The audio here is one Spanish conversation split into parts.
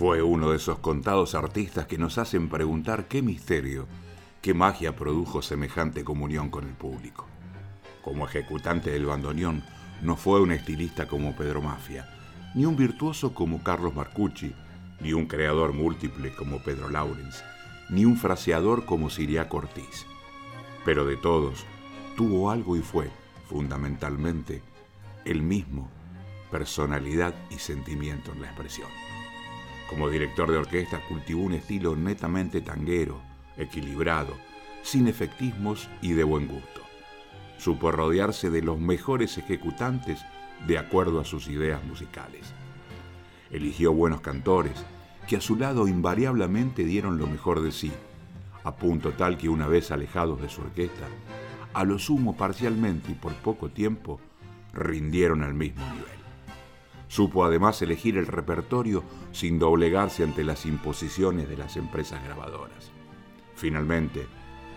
Fue uno de esos contados artistas que nos hacen preguntar qué misterio, qué magia produjo semejante comunión con el público. Como ejecutante del bandoneón, no fue un estilista como Pedro Mafia, ni un virtuoso como Carlos Marcucci, ni un creador múltiple como Pedro Laurens, ni un fraseador como Siria Ortiz. Pero de todos, tuvo algo y fue, fundamentalmente, el mismo, personalidad y sentimiento en la expresión. Como director de orquesta cultivó un estilo netamente tanguero, equilibrado, sin efectismos y de buen gusto. Supo rodearse de los mejores ejecutantes de acuerdo a sus ideas musicales. Eligió buenos cantores que a su lado invariablemente dieron lo mejor de sí, a punto tal que una vez alejados de su orquesta, a lo sumo parcialmente y por poco tiempo, rindieron al mismo nivel. Supo además elegir el repertorio sin doblegarse ante las imposiciones de las empresas grabadoras. Finalmente,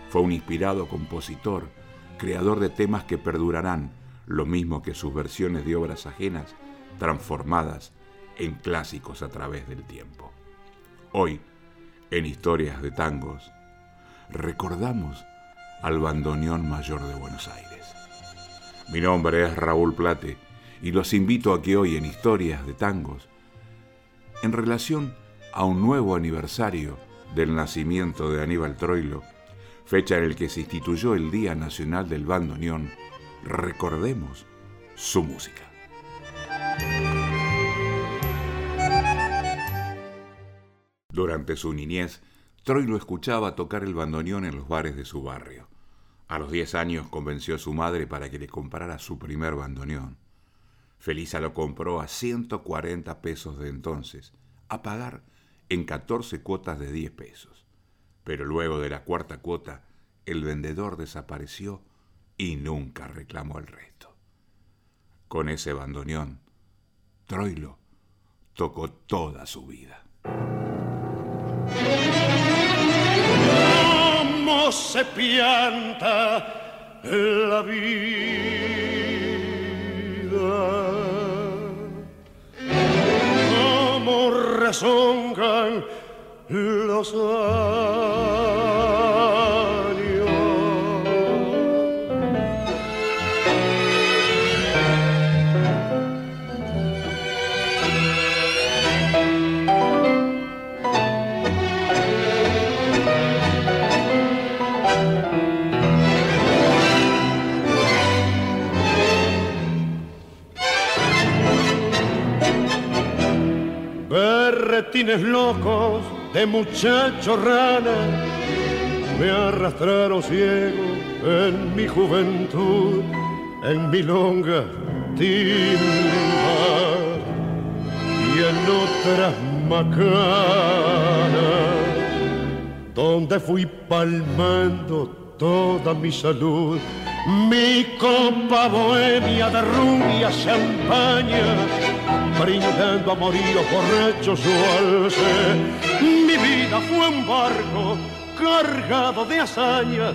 fue un inspirado compositor, creador de temas que perdurarán, lo mismo que sus versiones de obras ajenas, transformadas en clásicos a través del tiempo. Hoy, en Historias de Tangos, recordamos al bandoneón mayor de Buenos Aires. Mi nombre es Raúl Plate y los invito a que hoy en Historias de Tangos, en relación a un nuevo aniversario del nacimiento de Aníbal Troilo, fecha en el que se instituyó el Día Nacional del Bandoneón, recordemos su música. Durante su niñez, Troilo escuchaba tocar el bandoneón en los bares de su barrio. A los 10 años convenció a su madre para que le comprara su primer bandoneón. Felisa lo compró a 140 pesos de entonces, a pagar en 14 cuotas de 10 pesos. Pero luego de la cuarta cuota, el vendedor desapareció y nunca reclamó el resto. Con ese bandoneón, Troilo tocó toda su vida. ¿Cómo se pianta la vida? Como rezongan los locos de muchacho rana. Me arrastraron ciego en mi juventud, en mi longa timba y en otras macanas, donde fui palmando toda mi salud, mi copa bohemia de rubia champaña brindando a morir borrachos su alce. Mi vida fue un barco cargado de hazaña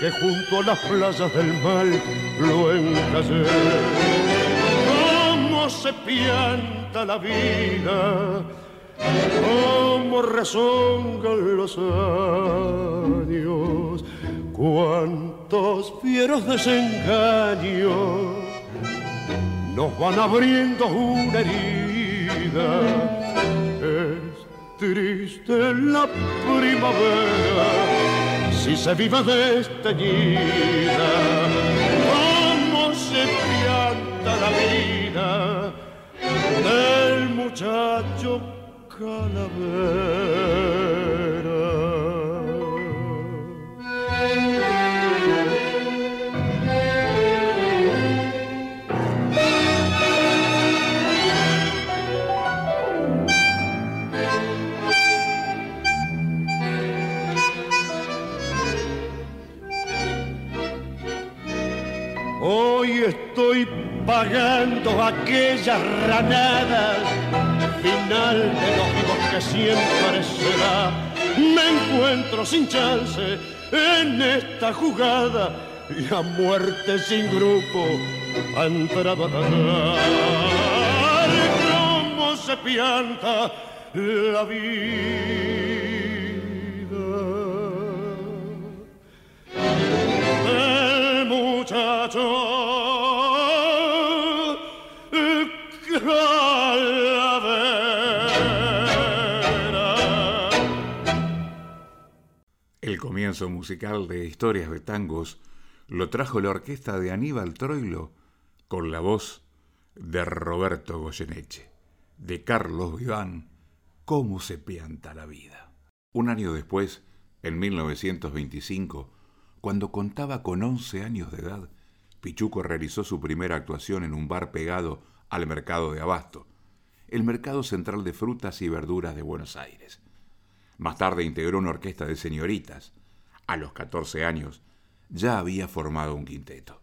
que junto a las playas del mal lo encallé. Cómo se pianta la vida, cómo rezongan los años, cuántos fieros desengaños nos van abriendo una herida. Es triste la primavera si se vive desteñida. Cómo se pianta la vida del muchacho calavera. Pagando aquellas ranadas, final de los que siempre será. Me encuentro sin chance en esta jugada y a muerte sin grupo han entrado a ganar. ¿Cómo se pianta la vida. El muchacho El comienzo musical de Historias de Tangos lo trajo la orquesta de Aníbal Troilo con la voz de Roberto Goyeneche, de Carlos Viván, Cómo se pianta la vida. Un año después, en 1925, cuando contaba con 11 años de edad, Pichuco realizó su primera actuación en un bar pegado al mercado de Abasto, el mercado central de frutas y verduras de Buenos Aires. Más tarde integró una orquesta de señoritas. A los 14 años ya había formado un quinteto.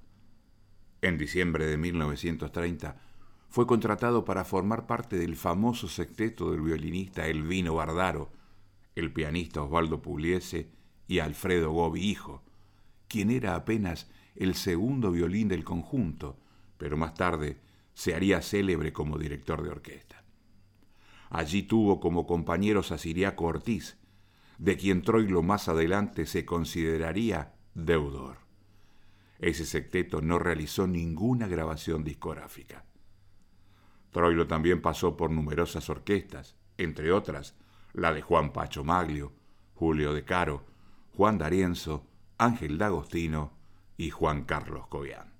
En diciembre de 1930 fue contratado para formar parte del famoso sexteto del violinista Elvino Bardaro, el pianista Osvaldo Pugliese y Alfredo Gobi hijo, quien era apenas el segundo violín del conjunto, pero más tarde se haría célebre como director de orquesta. Allí tuvo como compañeros a Siriaco Ortiz, de quien Troilo más adelante se consideraría deudor. Ese secteto no realizó ninguna grabación discográfica. Troilo también pasó por numerosas orquestas, entre otras la de Juan Pacho Maglio, Julio de Caro, Juan D'Arienzo, Ángel D'Agostino y Juan Carlos Cobian.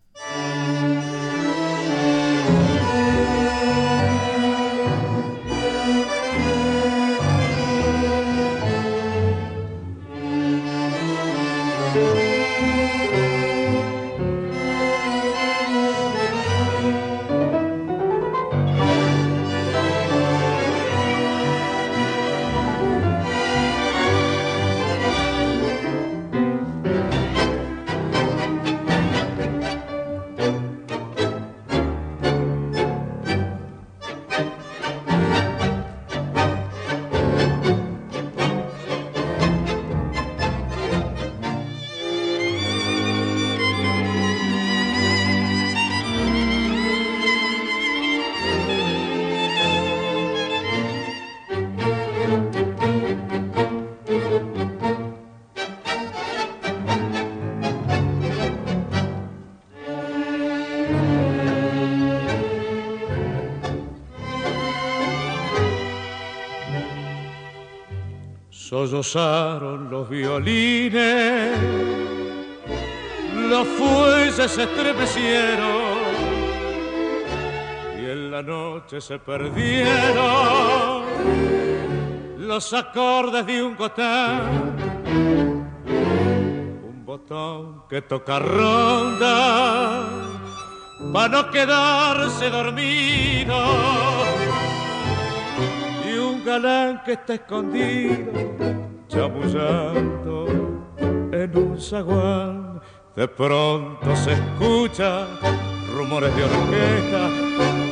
Sollozaron los violines, los fuelles se estremecieron y en la noche se perdieron los acordes de un cotán, un botón que toca ronda para no quedarse dormido galán que está escondido chamullando en un zaguán. De pronto se escucha rumores de orquesta,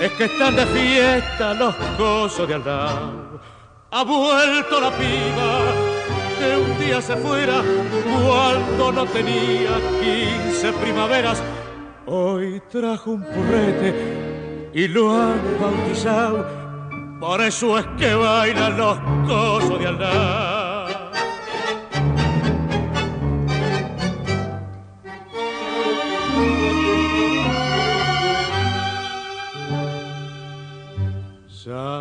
es que están de fiesta los cosos de Aldao. Ha vuelto la piba que un día se fuera cuando no tenía quince primaveras. Hoy trajo un purrete y lo han bautizado, por eso es que bailan los cosos de Aldao.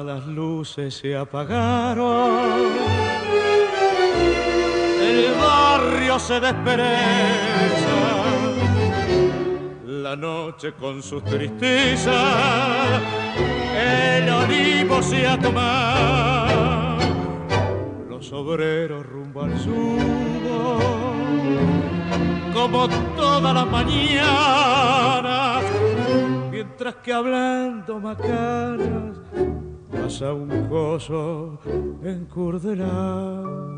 las luces se apagaron, el barrio se despereza, la noche con sus tristezas, el olivo se ha tomado, los obreros rumbo al sur, como todas las mañanas, mientras que hablando macanas pasa un coso encurdelado.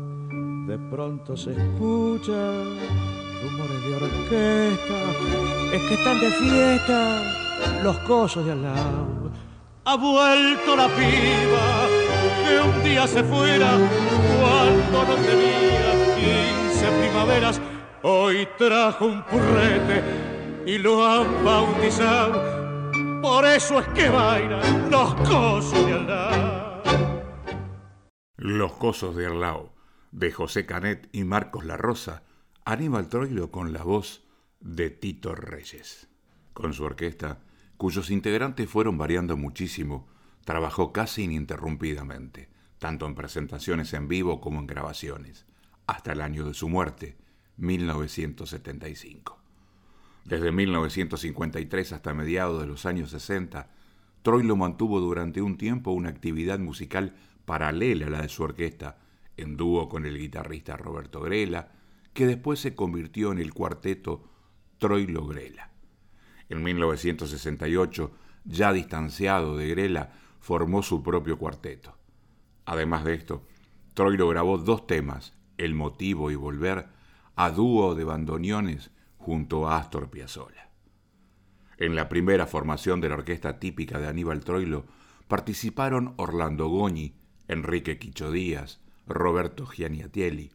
De pronto se escucha rumores de orquesta, es que están de fiesta los cosos de al lado. Ha vuelto la piba que un día se fuera cuando no tenía quince primaveras. Hoy trajo un purrete y lo han bautizado por eso es que bailan los cosos de Aldao. Los Cosos de Erlao, de José Canet y Marcos La Rosa, Aníbal Troilo con la voz de Tito Reyes. Con su orquesta, cuyos integrantes fueron variando muchísimo, trabajó casi ininterrumpidamente, tanto en presentaciones en vivo como en grabaciones, hasta el año de su muerte, 1975. Desde 1953 hasta mediados de los años 60, Troilo mantuvo durante un tiempo una actividad musical paralela a la de su orquesta, en dúo con el guitarrista Roberto Grela, que después se convirtió en el cuarteto Troilo Grela. En 1968, ya distanciado de Grela, formó su propio cuarteto. Además de esto, Troilo grabó dos temas, El motivo y Volver, a dúo de bandoneones junto a Astor Piazzolla. En la primera formación de la orquesta típica de Aníbal Troilo participaron Orlando Goñi, Enrique Quicho Díaz, Roberto Gianiatelli,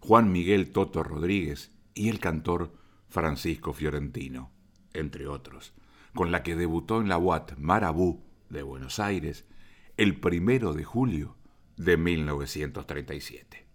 Juan Miguel Toto Rodríguez y el cantor Francisco Fiorentino, entre otros, con la que debutó en la UAT Marabú de Buenos Aires el primero de julio de 1937.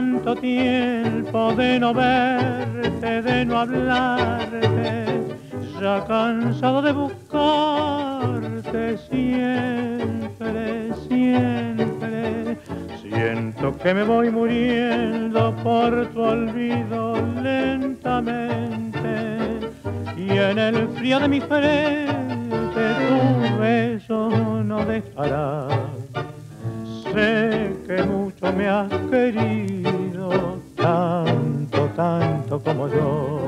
Tanto tiempo de no verte, de no hablarte, ya cansado de buscarte siempre, siempre. Siento que me voy muriendo por tu olvido lentamente y en el frío de mi frente tu beso no dejará. Sé que mucho me has querido, tanto, como yo.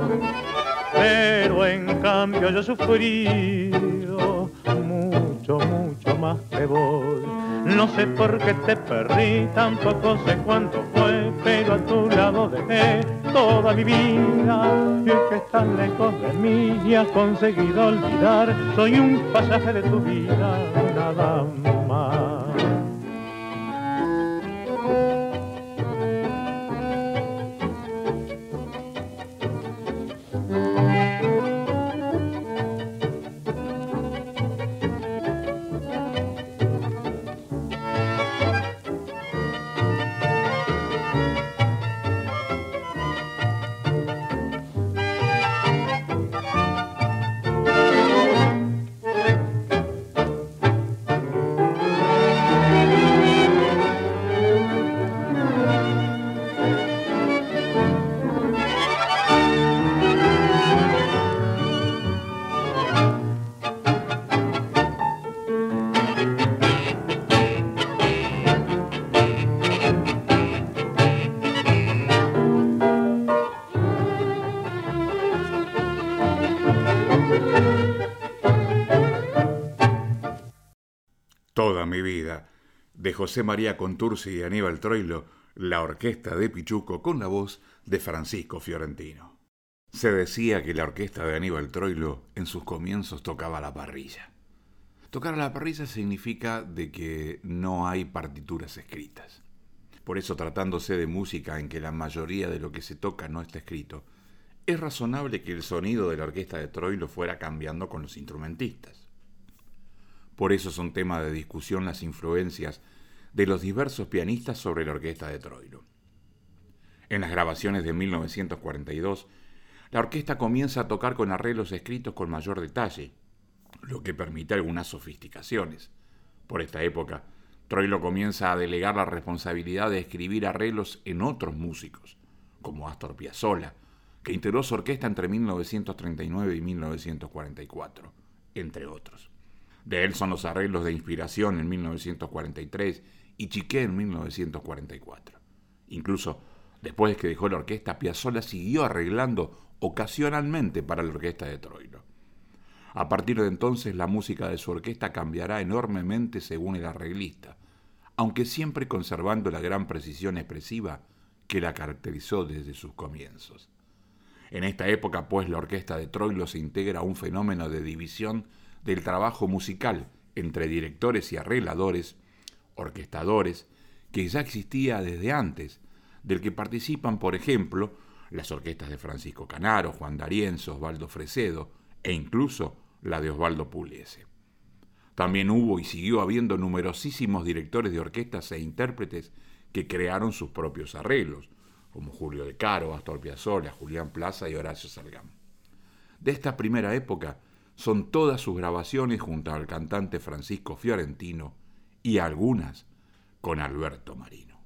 Pero en cambio yo he sufrido mucho, mucho más que vos. No sé por qué te perdí, tampoco sé cuánto fue, pero a tu lado dejé toda mi vida. Y es que estás lejos de mí y has conseguido olvidar, soy un pasaje de tu vida, nada más. José María Contursi y Aníbal Troilo, la orquesta de Pichuco con la voz de Francisco Fiorentino. Se decía que la orquesta de Aníbal Troilo en sus comienzos tocaba la parrilla. Tocar a la parrilla significa de que no hay partituras escritas. Por eso tratándose de música en que la mayoría de lo que se toca no está escrito, es razonable que el sonido de la orquesta de Troilo fuera cambiando con los instrumentistas. Por eso son tema de discusión las influencias de los diversos pianistas sobre la orquesta de Troilo. En las grabaciones de 1942, la orquesta comienza a tocar con arreglos escritos con mayor detalle, lo que permite algunas sofisticaciones. Por esta época, Troilo comienza a delegar la responsabilidad de escribir arreglos en otros músicos, como Astor Piazzolla, que integró su orquesta entre 1939 y 1944, entre otros. De él son los arreglos de inspiración en 1943 y Chiqué en 1944. Incluso después de que dejó la orquesta, Piazzolla siguió arreglando ocasionalmente para la orquesta de Troilo. A partir de entonces la música de su orquesta cambiará enormemente según el arreglista, aunque siempre conservando la gran precisión expresiva que la caracterizó desde sus comienzos. En esta época, pues, la orquesta de Troilo se integra a un fenómeno de división del trabajo musical entre directores y arregladores, orquestadores, que ya existía desde antes, del que participan, por ejemplo, las orquestas de Francisco Canaro, Juan D'Arienzo, Osvaldo Fresedo e incluso la de Osvaldo Pugliese. También hubo y siguió habiendo numerosísimos directores de orquestas e intérpretes que crearon sus propios arreglos, como Julio De Caro, Astor Piazzolla, Julián Plaza y Horacio Salgán. De esta primera época son todas sus grabaciones junto al cantante Francisco Fiorentino y algunas con Alberto Marino.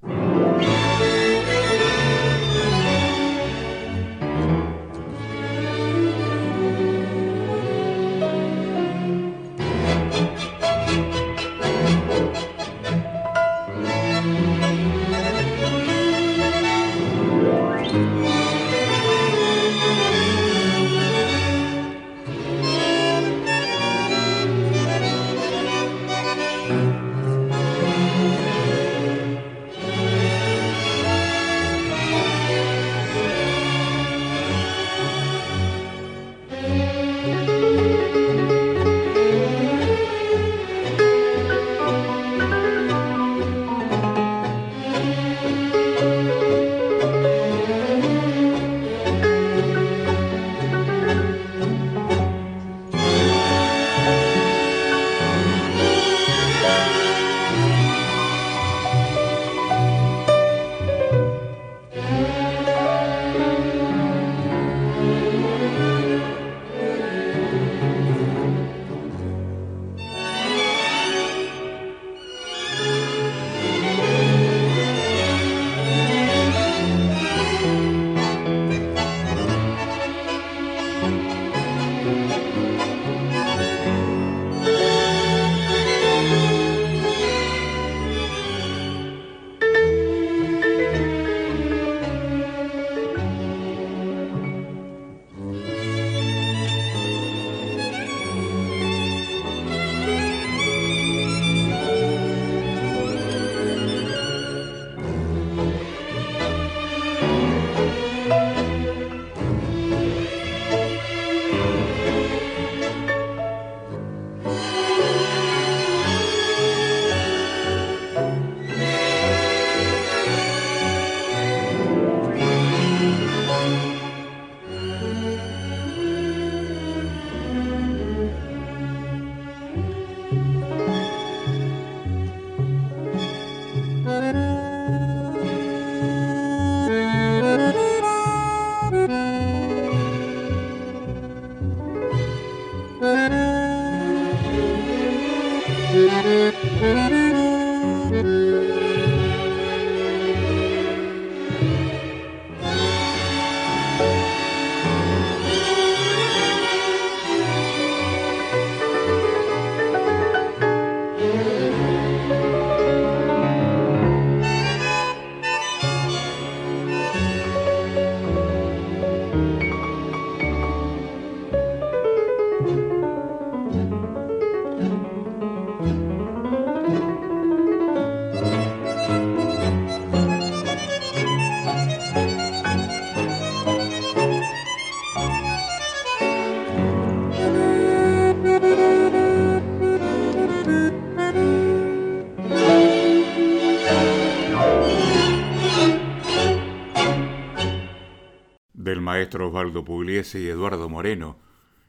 Maestro Osvaldo Pugliese y Eduardo Moreno,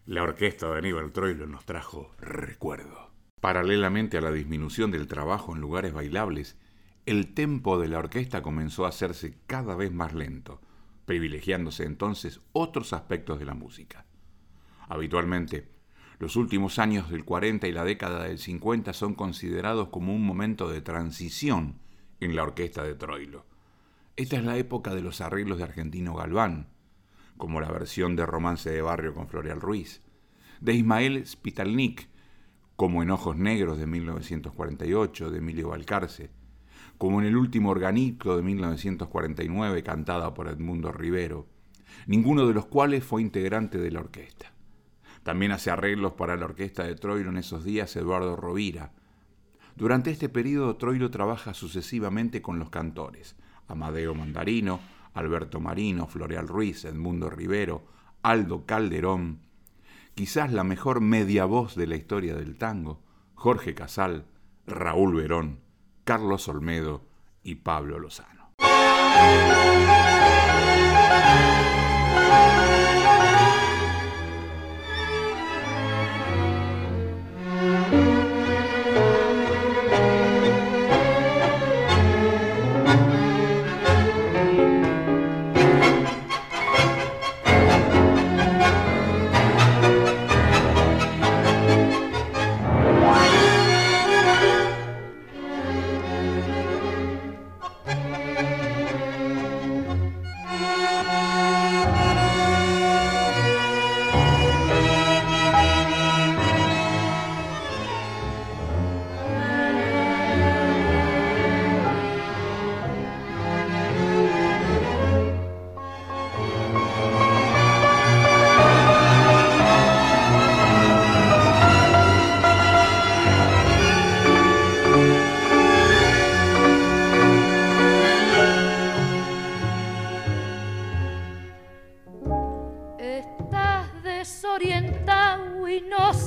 la orquesta de Aníbal Troilo nos trajo recuerdo. Paralelamente a la disminución del trabajo en lugares bailables, el tempo de la orquesta comenzó a hacerse cada vez más lento, privilegiándose entonces otros aspectos de la música. Habitualmente, Los últimos años del 40 y la década del 50 son considerados como un momento de transición en la orquesta de Troilo. Esta es la época de los arreglos de Argentino Galván, como la versión de Romance de Barrio con Floreal Ruiz, de Ismael Spitalnik, como en Ojos Negros de 1948 de Emilio Valcarce, como en El último organito de 1949 cantada por Edmundo Rivero, ninguno de los cuales fue integrante de la orquesta. También hace arreglos para la orquesta de Troilo en esos días Eduardo Rovira. Durante este periodo Troilo trabaja sucesivamente con los cantores, Amadeo Mandarino, Alberto Marino, Floreal Ruiz, Edmundo Rivero, Aldo Calderón, quizás la mejor media voz de la historia del tango, Jorge Casal, Raúl Verón, Carlos Olmedo y Pablo Lozano.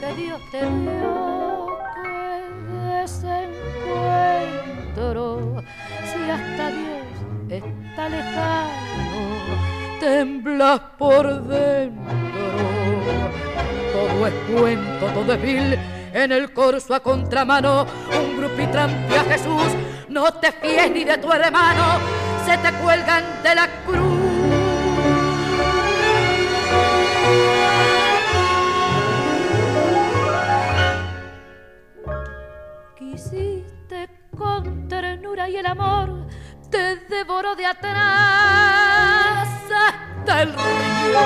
que Dios te dio. Que desencuentro, si hasta Dios está lejano, temblas por dentro. Todo es cuento, todo es vil en el corso a contramano, un grupitrante a Jesús, no te fíes ni de tu hermano, se te cuelgan de la cruz. Con ternura y el amor te devoró de atrás hasta el río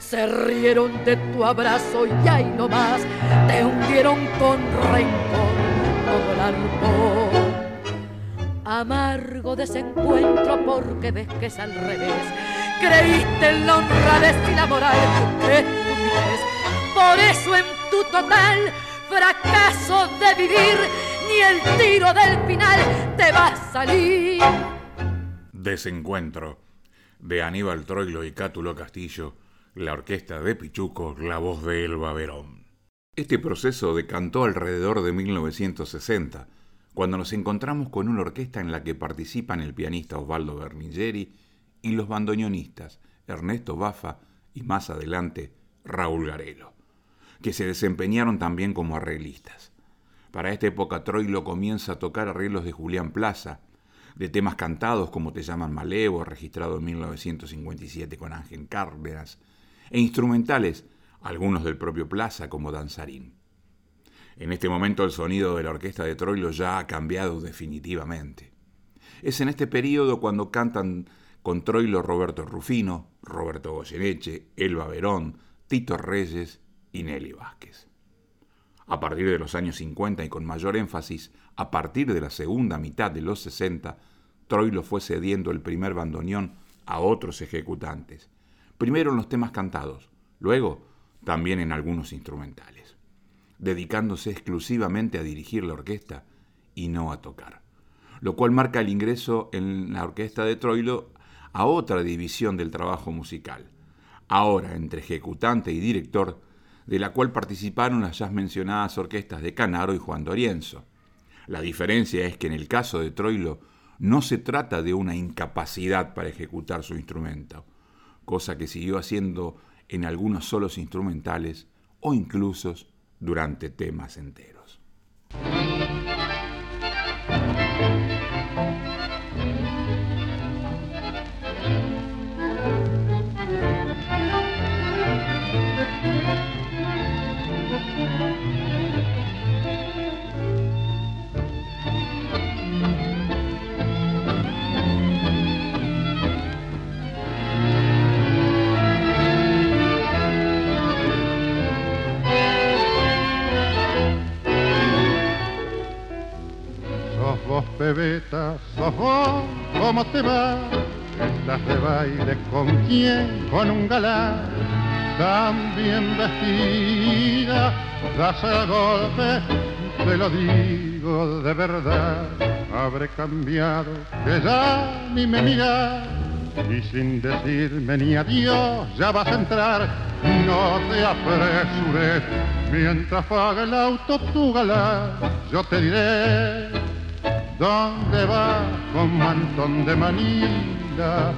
se rieron de tu abrazo y ahí más te hundieron con rencor todo el arpón. Amargo desencuentro porque ves que es al revés. Creíste en la honradez y la moral, estupidez. Por eso en tu total fracaso de vivir, ni el tiro del final te va a salir. Desencuentro de Aníbal Troilo y Cátulo Castillo la orquesta de Pichuco, la voz de Elba Verón. Este proceso decantó alrededor de 1960, cuando nos encontramos con una orquesta en la que participan el pianista Osvaldo Berningeri y los bandoneonistas Ernesto Bafa y más adelante Raúl Garelo, que se desempeñaron también como arreglistas. Para esta época Troilo comienza a tocar arreglos de Julián Plaza, de temas cantados como Te llaman Malevo, registrado en 1957 con Ángel Cárdenas, e instrumentales, algunos del propio Plaza como Danzarín. En este momento el sonido de la orquesta de Troilo ya ha cambiado definitivamente. Es en este periodo cuando cantan con Troilo Roberto Rufino, Roberto Goyeneche, Elba Verón, Tito Reyes y Nelly Vázquez. A partir de los años 50 y con mayor énfasis, a partir de la segunda mitad de los 60, Troilo fue cediendo el primer bandoneón a otros ejecutantes, primero en los temas cantados, luego también en algunos instrumentales, dedicándose exclusivamente a dirigir la orquesta y no a tocar, lo cual marca el ingreso en la orquesta de Troilo a otra división del trabajo musical. Ahora, entre ejecutante y director, de la cual participaron las ya mencionadas orquestas de Canaro y Juan Dorienzo. La diferencia es que en el caso de Troilo no se trata de una incapacidad para ejecutar su instrumento, cosa que siguió haciendo en algunos solos instrumentales o incluso durante temas enteros. Bebeta, sos vos, ¿cómo te va? Estás de baile con quién, con un galán, tan bien vestida, das el golpe, te lo digo de verdad, habré cambiado, que ya ni me miras, y sin decirme ni adiós, ya vas a entrar, no te apresures, mientras paga el auto tu galán, yo te diré ¿Dónde va con mantón de manila?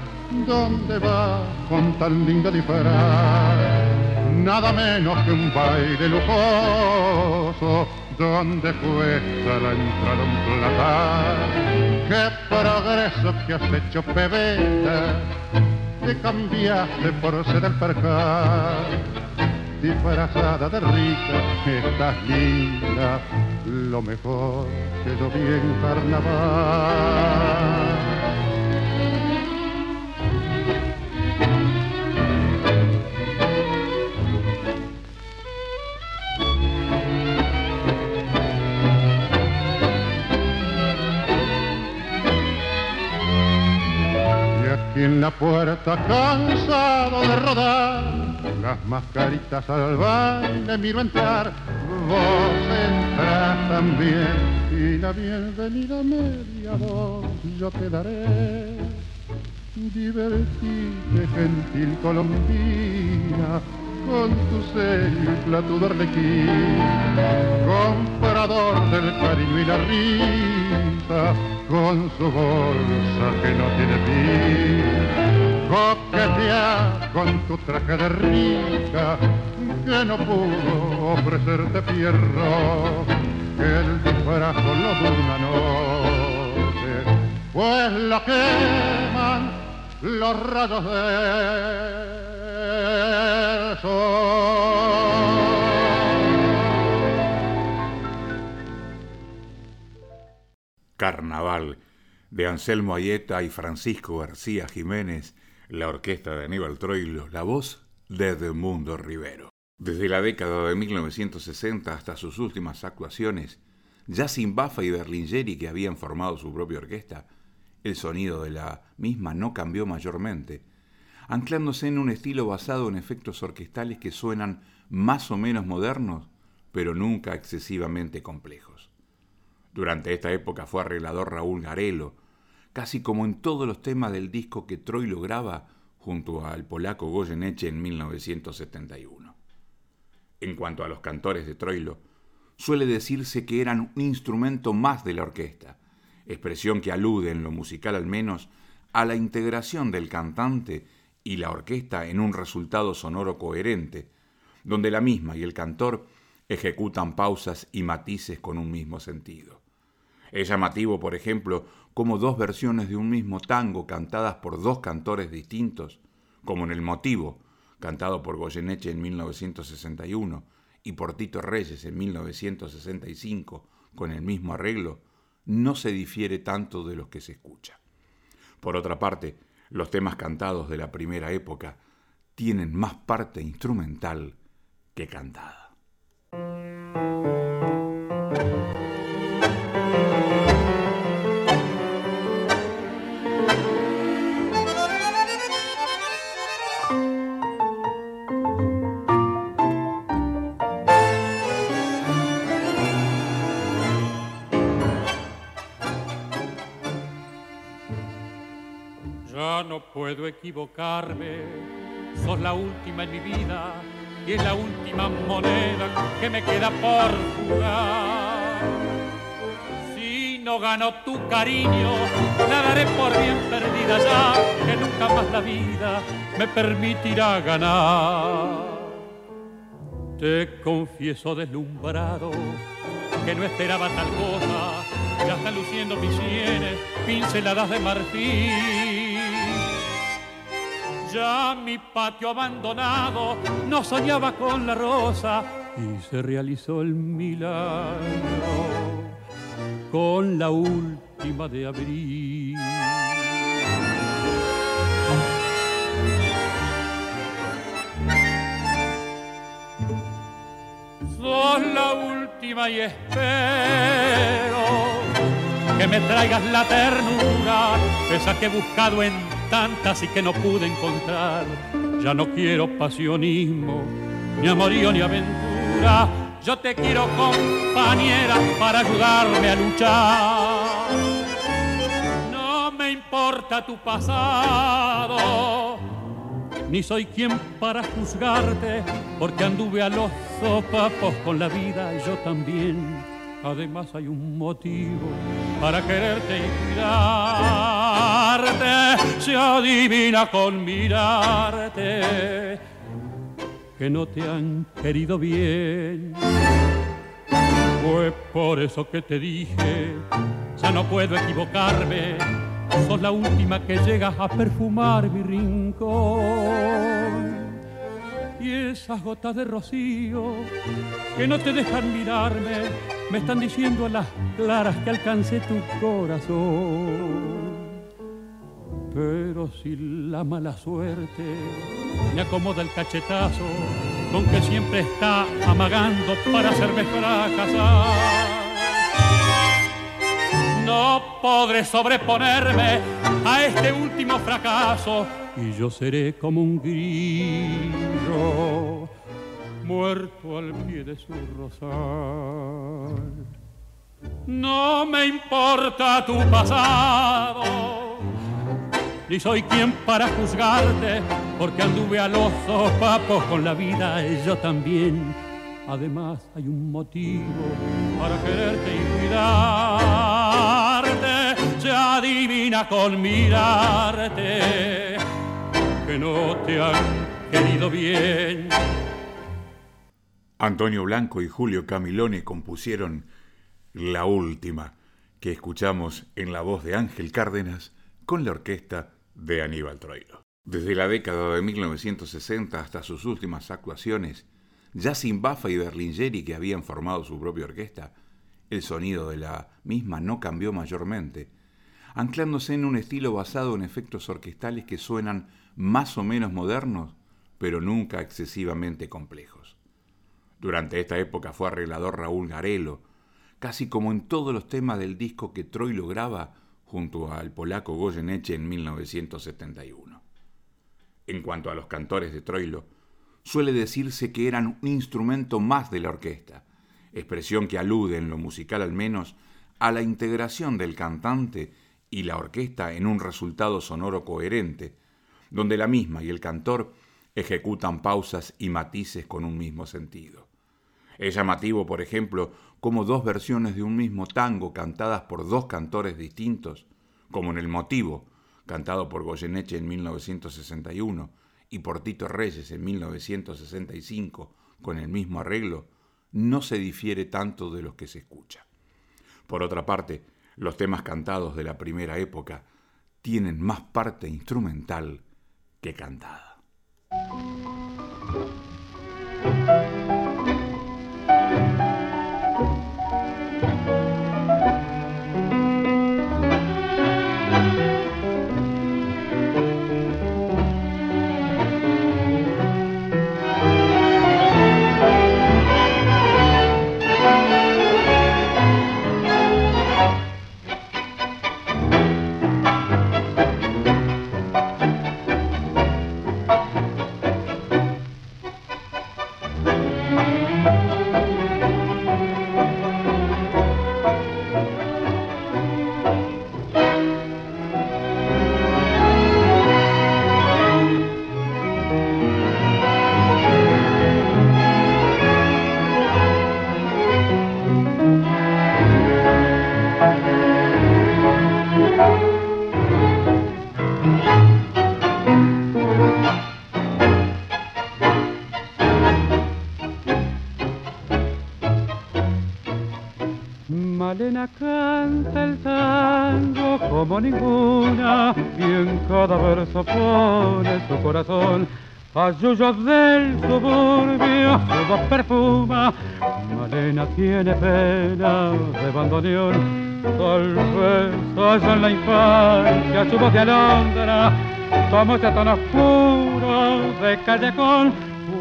¿Dónde va con tan linda disfraz? Nada menos que un baile lujoso donde cuesta la entrada un platar. ¡Qué progreso que has hecho, pebeta! Te cambiaste por ser el percal disfrazada de rica, estás linda, lo mejor que yo vi en carnaval. Y aquí en la puerta cansado de rodar las mascaritas al baile miro entrar, vos entras también y la bienvenida media voz yo te daré. Divertite, gentil colombina, con tu sello y plato de arlequín, comprador del cariño y la risa, con su bolsa que no tiene fin coquetea con tu traje de rica que no pudo ofrecerte fierro que el disfraz lo de una noche. Pues lo queman los rayos del sol. Carnaval de Anselmo Ayeta y Francisco García Jiménez la orquesta de Aníbal Troilo, la voz de Edmundo Rivero. Desde la década de 1960 hasta sus últimas actuaciones, ya sin Bafa y Berlingeri que habían formado su propia orquesta, el sonido de la misma no cambió mayormente, anclándose en un estilo basado en efectos orquestales que suenan más o menos modernos, pero nunca excesivamente complejos. Durante esta época fue arreglador Raúl Garelo, casi como en todos los temas del disco que Troilo graba junto al polaco Goyeneche en 1971. En cuanto a los cantores de Troilo, suele decirse que eran un instrumento más de la orquesta, expresión que alude, en lo musical al menos, a la integración del cantante y la orquesta en un resultado sonoro coherente, donde la misma y el cantor ejecutan pausas y matices con un mismo sentido. Es llamativo, por ejemplo, como dos versiones de un mismo tango cantadas por dos cantores distintos, como en El Motivo, cantado por Goyeneche en 1961 y por Tito Reyes en 1965 con el mismo arreglo, no se difiere tanto de los que se escucha. Por otra parte, los temas cantados de la primera época tienen más parte instrumental que cantada. Puedo equivocarme, sos la última en mi vida, y es la última moneda que me queda por jugar. Si no gano tu cariño, la daré por bien perdida ya, que nunca más la vida me permitirá ganar. Te confieso deslumbrado que no esperaba tal cosa, ya están luciendo mis sienes, pinceladas de marfil. Ya mi patio abandonado no soñaba con la rosa y se realizó el milagro con la última de abril. Sos la última y espero que me traigas la ternura, esa que he buscado en tantas y que no pude encontrar. Ya no quiero pasionismo, ni amorío ni aventura. Yo te quiero compañera para ayudarme a luchar. No me importa tu pasado, ni soy quien para juzgarte, porque anduve a los sopapos con la vida yo también. Además hay un motivo para quererte y cuidarte, se adivina con mirarte que no te han querido bien. Fue por eso que te dije, ya no puedo equivocarme, sos la última que llega a perfumar mi rincón. Esas gotas de rocío que no te dejan mirarme, me están diciendo a las claras que alcancé tu corazón. Pero si la mala suerte me acomoda el cachetazo con que siempre está amagando para hacerme fracasar. No podré sobreponerme a este último fracaso y yo seré como un grillo muerto al pie de su rosal. No me importa tu pasado ni soy quien para juzgarte, porque anduve a los sopapos con la vida yo también. Además hay un motivo para quererte y cuidarte, se adivina con mirarte Antonio Blanco y Julio Camilone compusieron La Última, que escuchamos en la voz de Ángel Cárdenas con la orquesta de Aníbal Troilo. Desde la década de 1960 hasta sus últimas actuaciones, ya sin Bafa y Berlingeri que habían formado su propia orquesta, el sonido de la misma no cambió mayormente, anclándose en un estilo basado en efectos orquestales que suenan más o menos modernos, pero nunca excesivamente complejos. Durante esta época fue arreglador Raúl Garelo, casi como en todos los temas del disco que Troilo graba junto al polaco Goyeneche en 1971. En cuanto a los cantores de Troilo, suele decirse que eran un instrumento más de la orquesta, expresión que alude, en lo musical al menos, a la integración del cantante y la orquesta en un resultado sonoro coherente, donde la misma y el cantor ejecutan pausas y matices con un mismo sentido. Es llamativo, por ejemplo, como dos versiones de un mismo tango cantadas por dos cantores distintos, como en El Motivo, cantado por Goyeneche en 1961 y por Tito Reyes en 1965, con el mismo arreglo, no se difiere tanto de los que se escucha. Por otra parte, los temas cantados de la primera época tienen más parte instrumental que cantada. Cada verso pone su corazón Ayuyo del suburbio, su voz perfuma, Malena tiene pena de bandoneón, tal vez allá en la infancia su voz de alondra, como ese tono oscuro de callejón,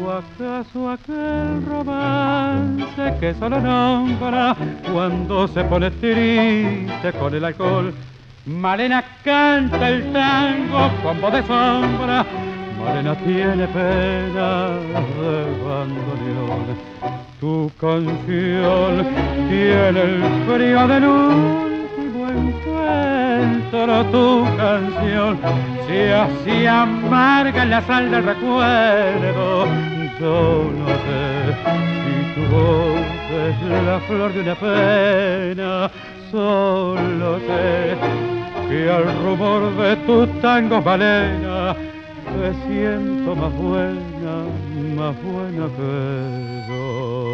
o acaso aquel romance que solo nombra cuando se pone triste con el alcohol. Malena canta el tango con voz de sombra, Malena tiene pena de bandoneón. Tu canción tiene el frío del último encuentro. Tu canción se así amarga en la sal del recuerdo. Sé si tu voz es la flor de una pena. Solo sé que al rumor de tu tango balena me siento más buena, más buena que yo.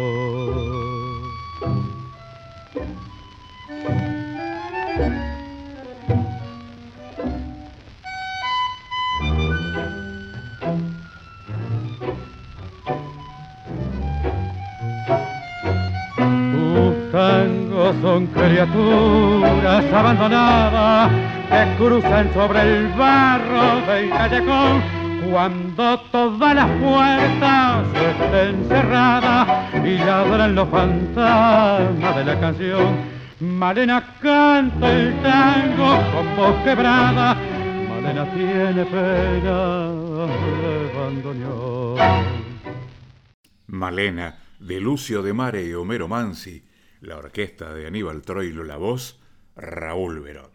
Criaturas abandonadas que cruzan sobre el barro del callejón cuando todas las puertas estén cerradas y ladran los fantasmas de la canción. Malena canta el tango con voz quebrada, Malena tiene pena de bandoneón. Malena, de Lucio de Mare y Homero Mansi, la orquesta de Aníbal Troilo, la voz, Raúl Verón.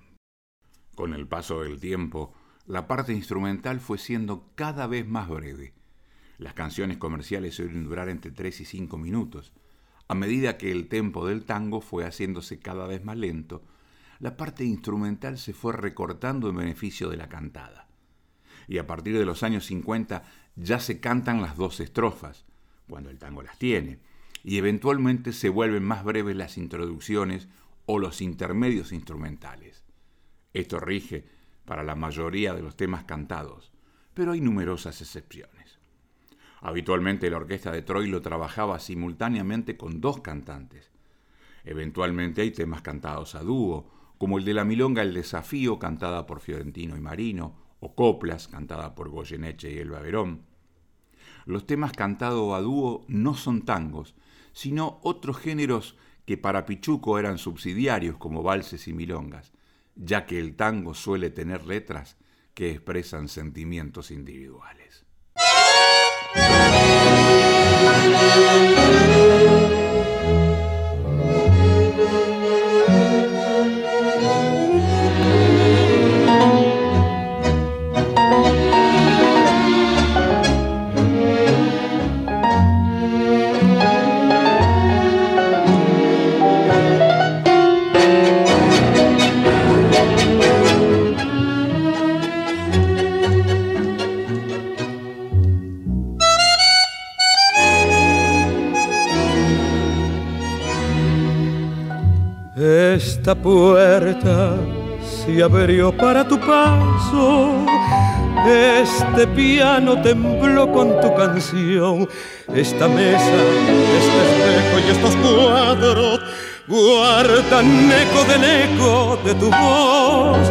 Con el paso del tiempo, la parte instrumental fue siendo cada vez más breve. Las canciones comerciales suelen durar entre 3 y 5 minutos. A medida que el tempo del tango fue haciéndose cada vez más lento, la parte instrumental se fue recortando en beneficio de la cantada. Y a partir de los años 50 ya se cantan las dos estrofas, cuando el tango las tiene, y eventualmente se vuelven más breves las introducciones o los intermedios instrumentales. Esto rige para la mayoría de los temas cantados, pero hay numerosas excepciones. Habitualmente la orquesta de Troilo trabajaba simultáneamente con dos cantantes. Eventualmente hay temas cantados a dúo, como el de la milonga El Desafío, cantada por Fiorentino y Marino, o Coplas, cantada por Goyeneche y Elba Verón. Los temas cantados a dúo no son tangos, sino otros géneros que para Pichuco eran subsidiarios como valses y milongas, ya que el tango suele tener letras que expresan sentimientos individuales. Para tu paso. Este piano tembló con tu canción. Esta mesa, este espejo y estos cuadros guardan eco del eco de tu voz.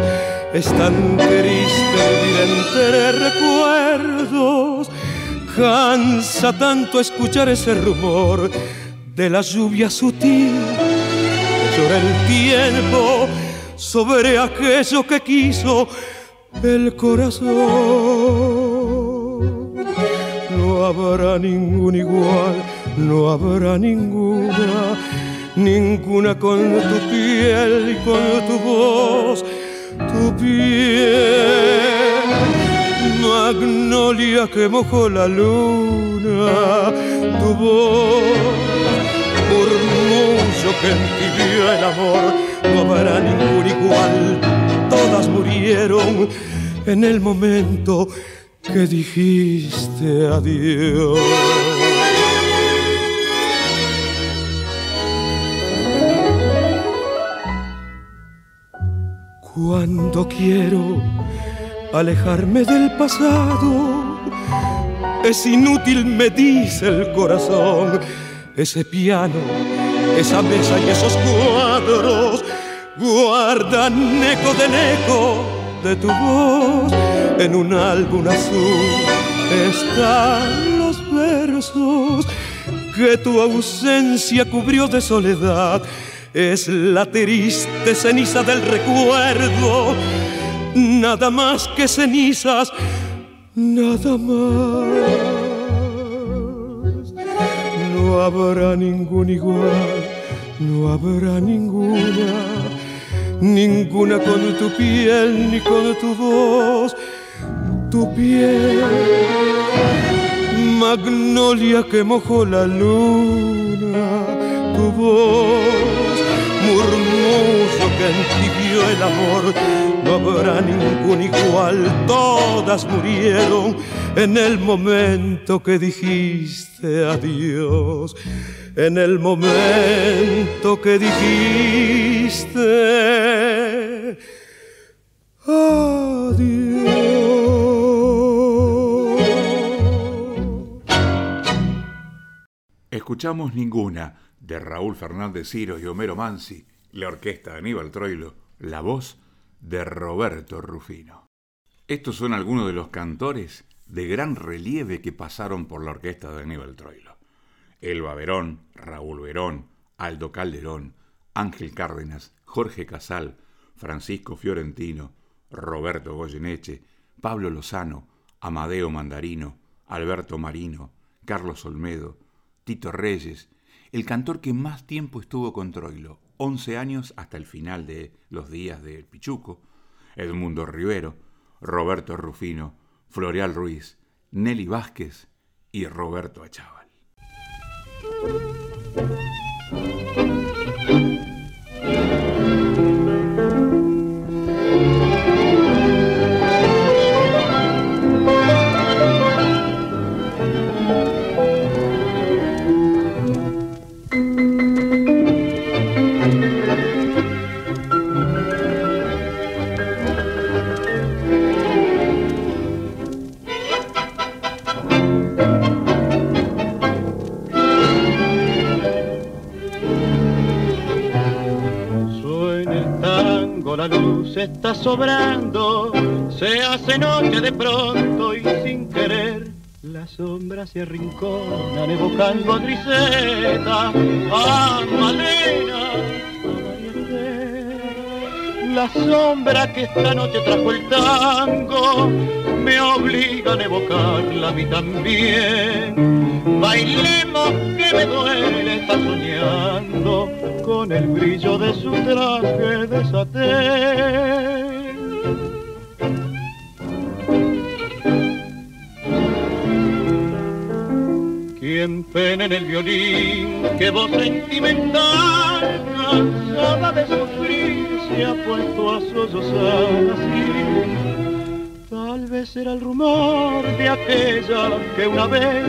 Es tan triste vivir entre recuerdos. Cansa tanto escuchar ese rumor de la lluvia sutil llora el tiempo sobre aquello que quiso el corazón. No habrá ningún igual, no habrá ninguna, ninguna con tu piel y con tu voz, tu piel. Magnolia que mojó la luna, tu voz murmullo que entibió el amor, no habrá ningún igual, todas murieron en el momento que dijiste adiós. Cuando quiero alejarme del pasado, es inútil, me dice el corazón. Ese piano, esa mesa y esos cuadros guardan eco del eco de tu voz. En un álbum azul están los versos que tu ausencia cubrió de soledad. Es la triste ceniza del recuerdo, nada más que cenizas, nada más. No habrá ningún igual, no habrá ninguna, ninguna con tu piel ni con tu voz, tu piel magnolia que mojó la luna, tu voz, que entibió el amor, no habrá ningún igual, todas murieron en el momento que dijiste adiós, en el momento que dijiste adiós. Escuchamos Ninguna de Raúl Fernández Ciro y Homero Mansi, la orquesta de Aníbal Troilo, la voz de Roberto Rufino. Estos son algunos de los cantores de gran relieve que pasaron por la orquesta de Aníbal Troilo. Elba Verón, Raúl Verón, Aldo Calderón, Ángel Cárdenas, Jorge Casal, Francisco Fiorentino, Roberto Goyeneche, Pablo Lozano, Amadeo Mandarino, Alberto Marino, Carlos Olmedo, Tito Reyes, el cantor que más tiempo estuvo con Troilo, 11 años hasta el final de los días del Pichuco, Edmundo Rivero, Roberto Rufino, Floreal Ruiz, Nelly Vázquez y Roberto Achával. Está sobrando, se hace noche de pronto y sin querer. Las sombras se arrinconan evocando a Griseta, a Malena, La sombra que esta noche trajo el tango me obligan a evocarla a mí también. Bailemos que me duele estar soñando con el brillo de su traje de satén. Quien pena en el violín, que voz sentimental, cansada de sufrir, se ha puesto a sollozar así vez era el rumor de aquella que una vez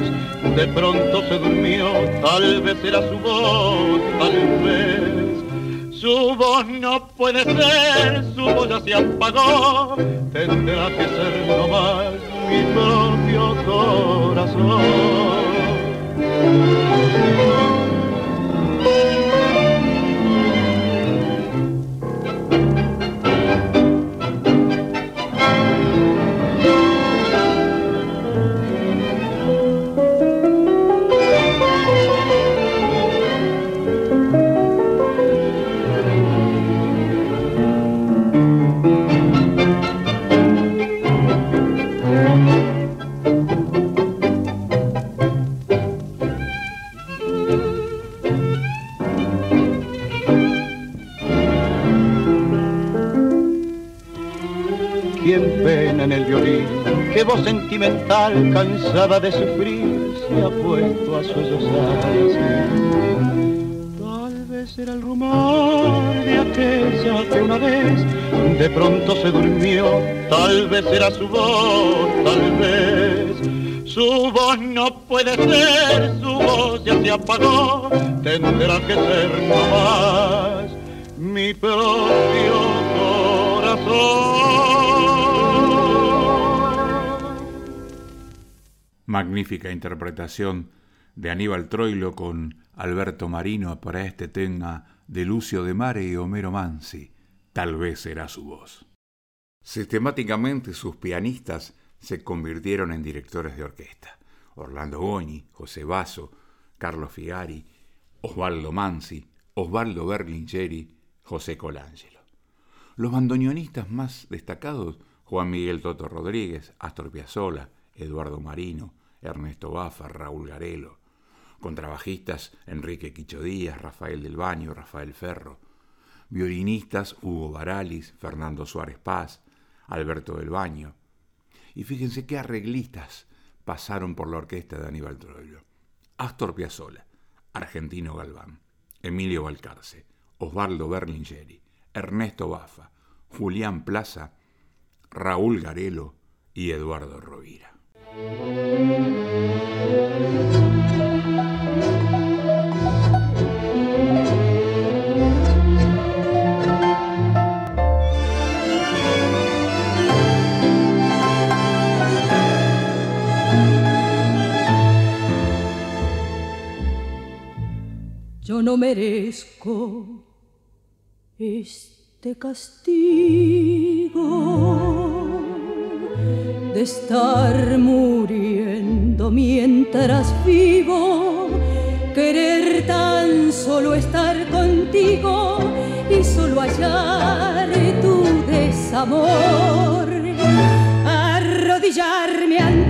de pronto se durmió, tal vez era su voz, tal vez. Su voz no puede ser, su voz ya se apagó, tendrá que ser nomás mi propio corazón. Voz sentimental, cansada de sufrir, se ha puesto a sollozar. Tal vez era el rumor de aquella que una vez de pronto se durmió, tal vez era su voz, tal vez. Su voz no puede ser, su voz ya se apagó, tendrá que ser no más mi propio corazón. Magnífica interpretación de Aníbal Troilo con Alberto Marino para este tema de Lucio de Mare y Homero Mansi. Tal vez será su voz. Sistemáticamente sus pianistas se convirtieron en directores de orquesta. Orlando Goñi, José Basso, Carlos Figari, Osvaldo Mansi, Osvaldo Berlingeri, José Colangelo. Los bandoneonistas más destacados, Juan Miguel Toto Rodríguez, Astor Piazzolla, Eduardo Marino, Ernesto Bafa, Raúl Garelo. Contrabajistas, Enrique Quicho Díaz, Rafael del Baño, Rafael Ferro. Violinistas, Hugo Baralis, Fernando Suárez Paz, Alberto del Baño. Y fíjense qué arreglistas pasaron por la orquesta de Aníbal Troilo. Astor Piazzolla, Argentino Galván, Emilio Balcarce, Osvaldo Berlingeri, Ernesto Bafa, Julián Plaza, Raúl Garelo y Eduardo Rovira. Yo no merezco este castigo estar muriendo mientras vivo, querer tan solo estar contigo y solo hallar tu desamor, arrodillarme ante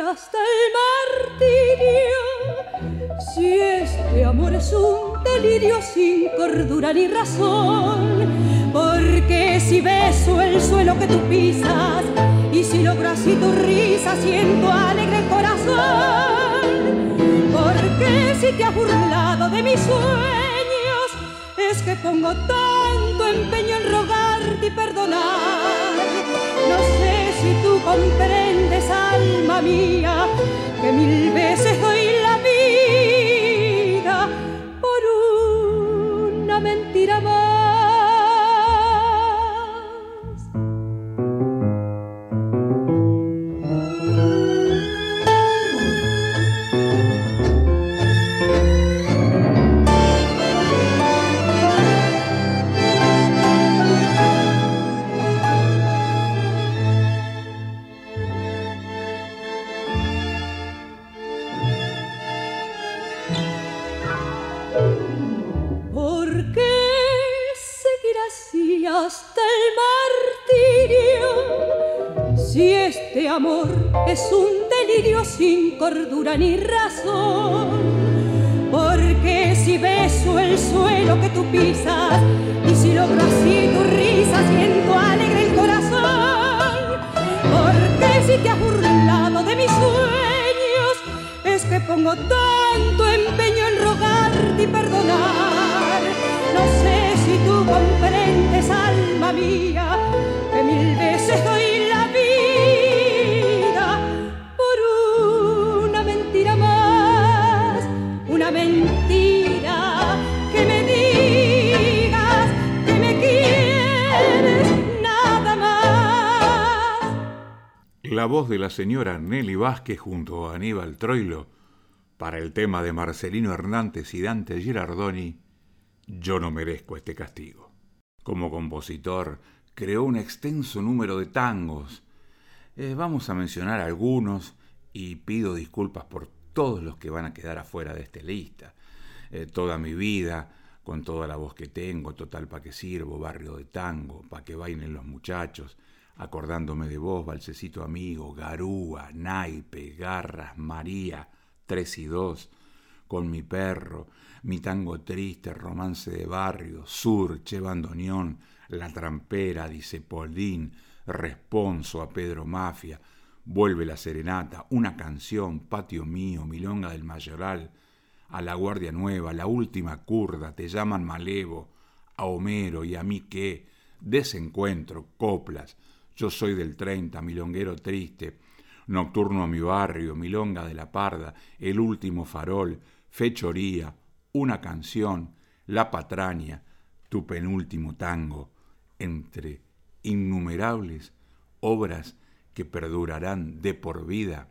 hasta el martirio? Si este amor es un delirio sin cordura ni razón. Porque si beso el suelo que tú pisas y si logro así tu risa siento alegre corazón. Porque si te has burlado de mis sueños es que pongo tanto empeño en rogarte y perdonar. No sé si tú comprendes, alma mía, que mil veces doy la La voz de la señora Nelly Vázquez junto a Aníbal Troilo para el tema de Marcelino Hernández y Dante Girardoni, Yo no merezco este castigo. Como compositor, creó un extenso número de tangos. Eh, vamos a mencionar algunos y pido disculpas por todos los que van a quedar afuera de esta lista. Eh, toda mi vida, con toda la voz que tengo, total pa' que sirvo, barrio de tango, pa' que bailen los muchachos, acordándome de vos, balsecito amigo, garúa, naipe, garras, María, tres y dos, con mi perro, mi tango triste, romance de barrio, sur, che bandoneón, la trampera, dice Poldín, responso a Pedro Mafia, vuelve la serenata, una canción, patio mío, milonga del mayoral, a la Guardia Nueva, la última curda, te llaman Malevo, a Homero y a mí qué, desencuentro, coplas, yo soy del 30, milonguero triste, nocturno a mi barrio, milonga de la parda, el último farol, fechoría, una canción, la patraña, tu penúltimo tango, entre innumerables obras que perdurarán de por vida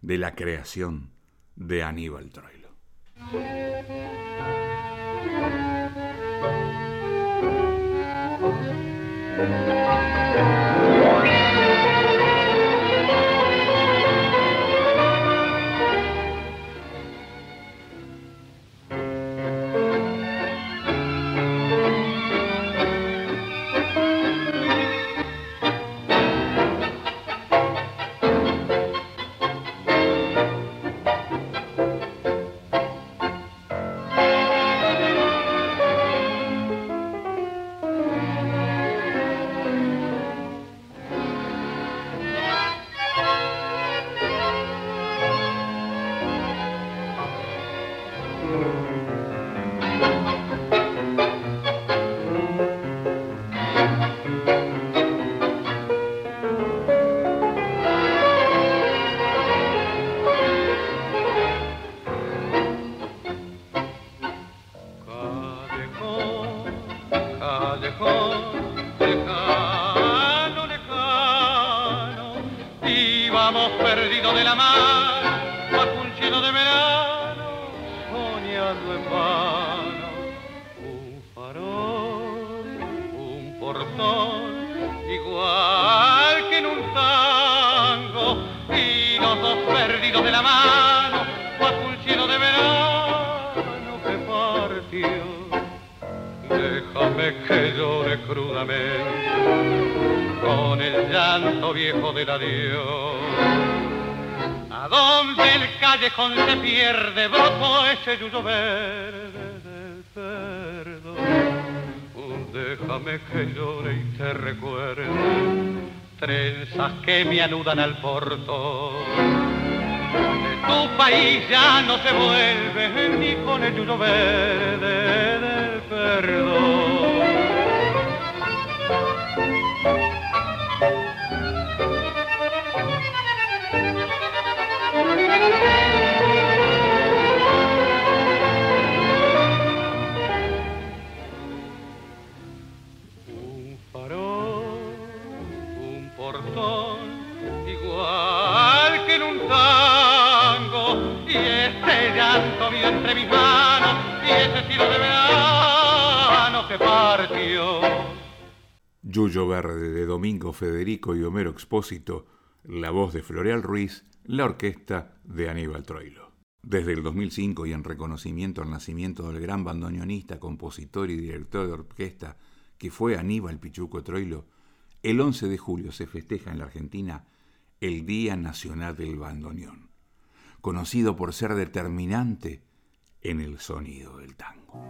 de la creación de Aníbal Troilo. Que me anudan al porto. De tu país ya no se vuelve ni con el yuyo verde del perdón. Yuyo Verde de Domingo Federico y Homero Expósito, la voz de Floreal Ruiz, la orquesta de Aníbal Troilo. Desde el 2005 y en reconocimiento al nacimiento del gran bandoneonista, compositor y director de orquesta que fue Aníbal Pichuco Troilo, el 11 de julio se festeja en la Argentina el Día Nacional del Bandoneón, conocido por ser determinante en el sonido del tango.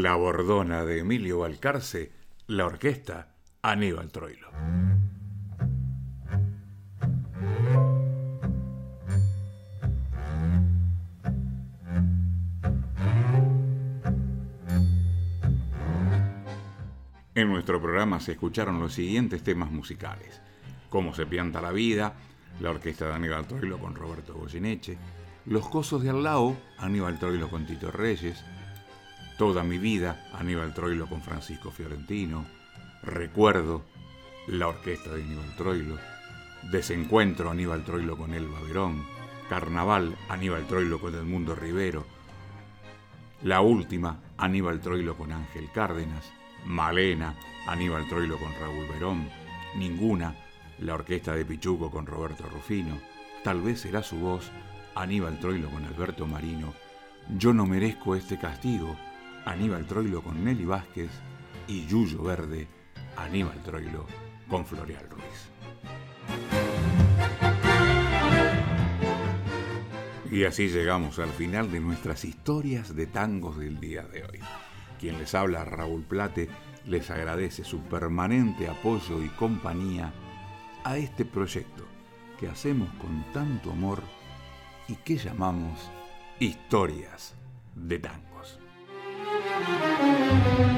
La bordona de Emilio Balcarce, la orquesta Aníbal Troilo. En nuestro programa se escucharon los siguientes temas musicales. Cómo se pianta la vida, la orquesta de Aníbal Troilo con Roberto Goyeneche, Los Cosos de Allao, Aníbal Troilo con Tito Reyes, Toda mi vida, Aníbal Troilo con Francisco Fiorentino, Recuerdo, la orquesta de Aníbal Troilo, Desencuentro, Aníbal Troilo con Elba Verón, Carnaval, Aníbal Troilo con Edmundo Rivero, La Última, Aníbal Troilo con Ángel Cárdenas, Malena, Aníbal Troilo con Raúl Verón, Ninguna, la orquesta de Pichuco con Roberto Rufino, Tal vez será su voz, Aníbal Troilo con Alberto Marino, Yo no merezco este castigo, Aníbal Troilo con Nelly Vázquez y Yuyo Verde, Aníbal Troilo con Floreal Ruiz. Y así llegamos al final de nuestras historias de tangos del día de hoy. Quien les habla, Raúl Plate, les agradece su permanente apoyo y compañía a este proyecto que hacemos con tanto amor y que llamamos Historias de Tango. Música